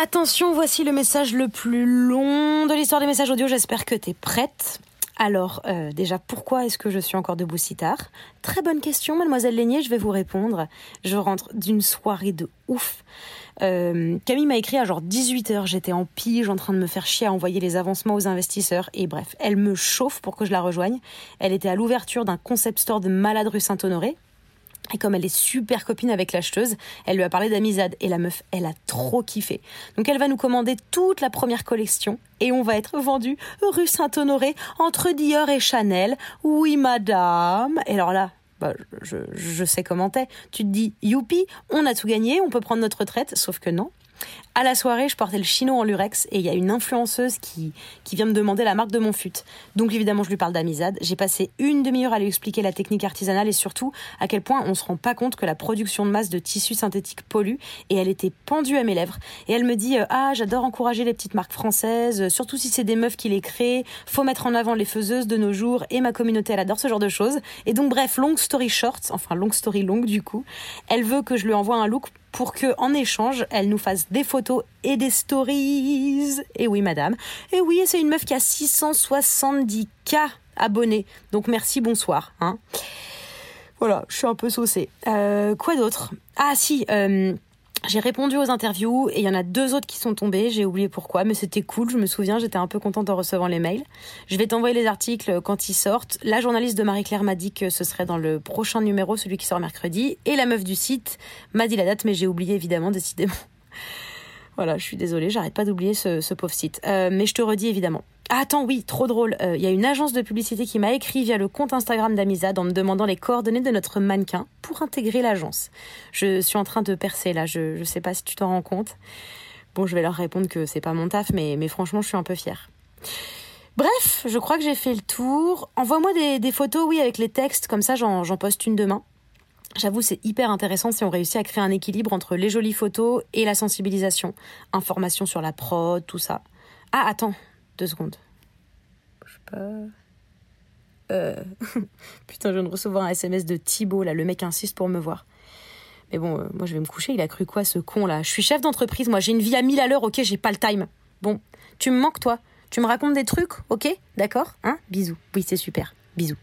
Attention, voici le message le plus long de l'histoire des messages audio. J'espère que tu es prête. Alors, euh, déjà, pourquoi est-ce que je suis encore debout si tard? Très bonne question, mademoiselle Lénier, je vais vous répondre. Je rentre d'une soirée de ouf. Euh, Camille m'a écrit à genre 18h, j'étais en pige en train de me faire chier à envoyer les avancements aux investisseurs et bref, elle me chauffe pour que je la rejoigne. Elle était à l'ouverture d'un concept store de malade rue Saint-Honoré et comme elle est super copine avec l'acheteuse, elle lui a parlé d'Amizade et la meuf, elle a trop kiffé. Donc elle va nous commander toute la première collection et on va être vendu rue Saint-Honoré entre Dior et Chanel. Oui madame. Et alors là, bah, je, je sais comment t'es. Tu te dis, youpi, on a tout gagné, on peut prendre notre retraite, sauf que non. À la soirée, je portais le chino en lurex et il y a une influenceuse qui, qui vient me demander la marque de mon fut. Donc évidemment, je lui parle d'Amizade. J'ai passé une demi-heure à lui expliquer la technique artisanale et surtout à quel point on se rend pas compte que la production de masse de tissus synthétiques pollue et elle était pendue à mes lèvres. Et elle me dit, euh, ah, j'adore encourager les petites marques françaises, surtout si c'est des meufs qui les créent. Faut mettre en avant les faiseuses de nos jours et ma communauté, elle adore ce genre de choses. Et donc bref, long story short, enfin long story longue du coup, elle veut que je lui envoie un look pour que, en échange, elle nous fasse des photos et des stories. Et oui, madame. Et oui, c'est une meuf qui a 670K abonnés. Donc merci, bonsoir. Hein. Voilà, je suis un peu saucée. Euh, quoi d'autre? Ah si, euh, j'ai répondu aux interviews et il y en a deux autres qui sont tombés. J'ai oublié pourquoi, mais c'était cool. Je me souviens, j'étais un peu contente en recevant les mails. Je vais t'envoyer les articles quand ils sortent. La journaliste de Marie-Claire m'a dit que ce serait dans le prochain numéro, celui qui sort mercredi. Et la meuf du site m'a dit la date, mais j'ai oublié évidemment, décidément. Voilà, je suis désolée, j'arrête pas d'oublier ce, pauvre site. Euh, mais je te redis évidemment. Attends, oui, trop drôle. Il euh, y a une agence de publicité qui m'a écrit via le compte Instagram d'Amizad en me demandant les coordonnées de notre mannequin pour intégrer l'agence. Je suis en train de percer là, je, je sais pas si tu t'en rends compte. Bon, je vais leur répondre que c'est pas mon taf, mais, mais franchement, je suis un peu fière. Bref, je crois que j'ai fait le tour. Envoie-moi des, des, photos, oui, avec les textes, comme ça j'en poste une demain. J'avoue, c'est hyper intéressant si on réussit à créer un équilibre entre les jolies photos et la sensibilisation. Information sur la prod, tout ça. Ah, attends, deux secondes. Sais pas. Euh... Putain, je viens de recevoir un SMS de Thibaut, là. Le mec insiste pour me voir. Mais bon, euh, moi je vais me coucher. Il a cru quoi, ce con, là? Je suis chef d'entreprise, moi. J'ai une vie à mille à l'heure, ok? J'ai pas le time. Bon, tu me manques, toi Tu me racontes des trucs, ok? D'accord? Hein? Bisous. Oui, c'est super. Bisous.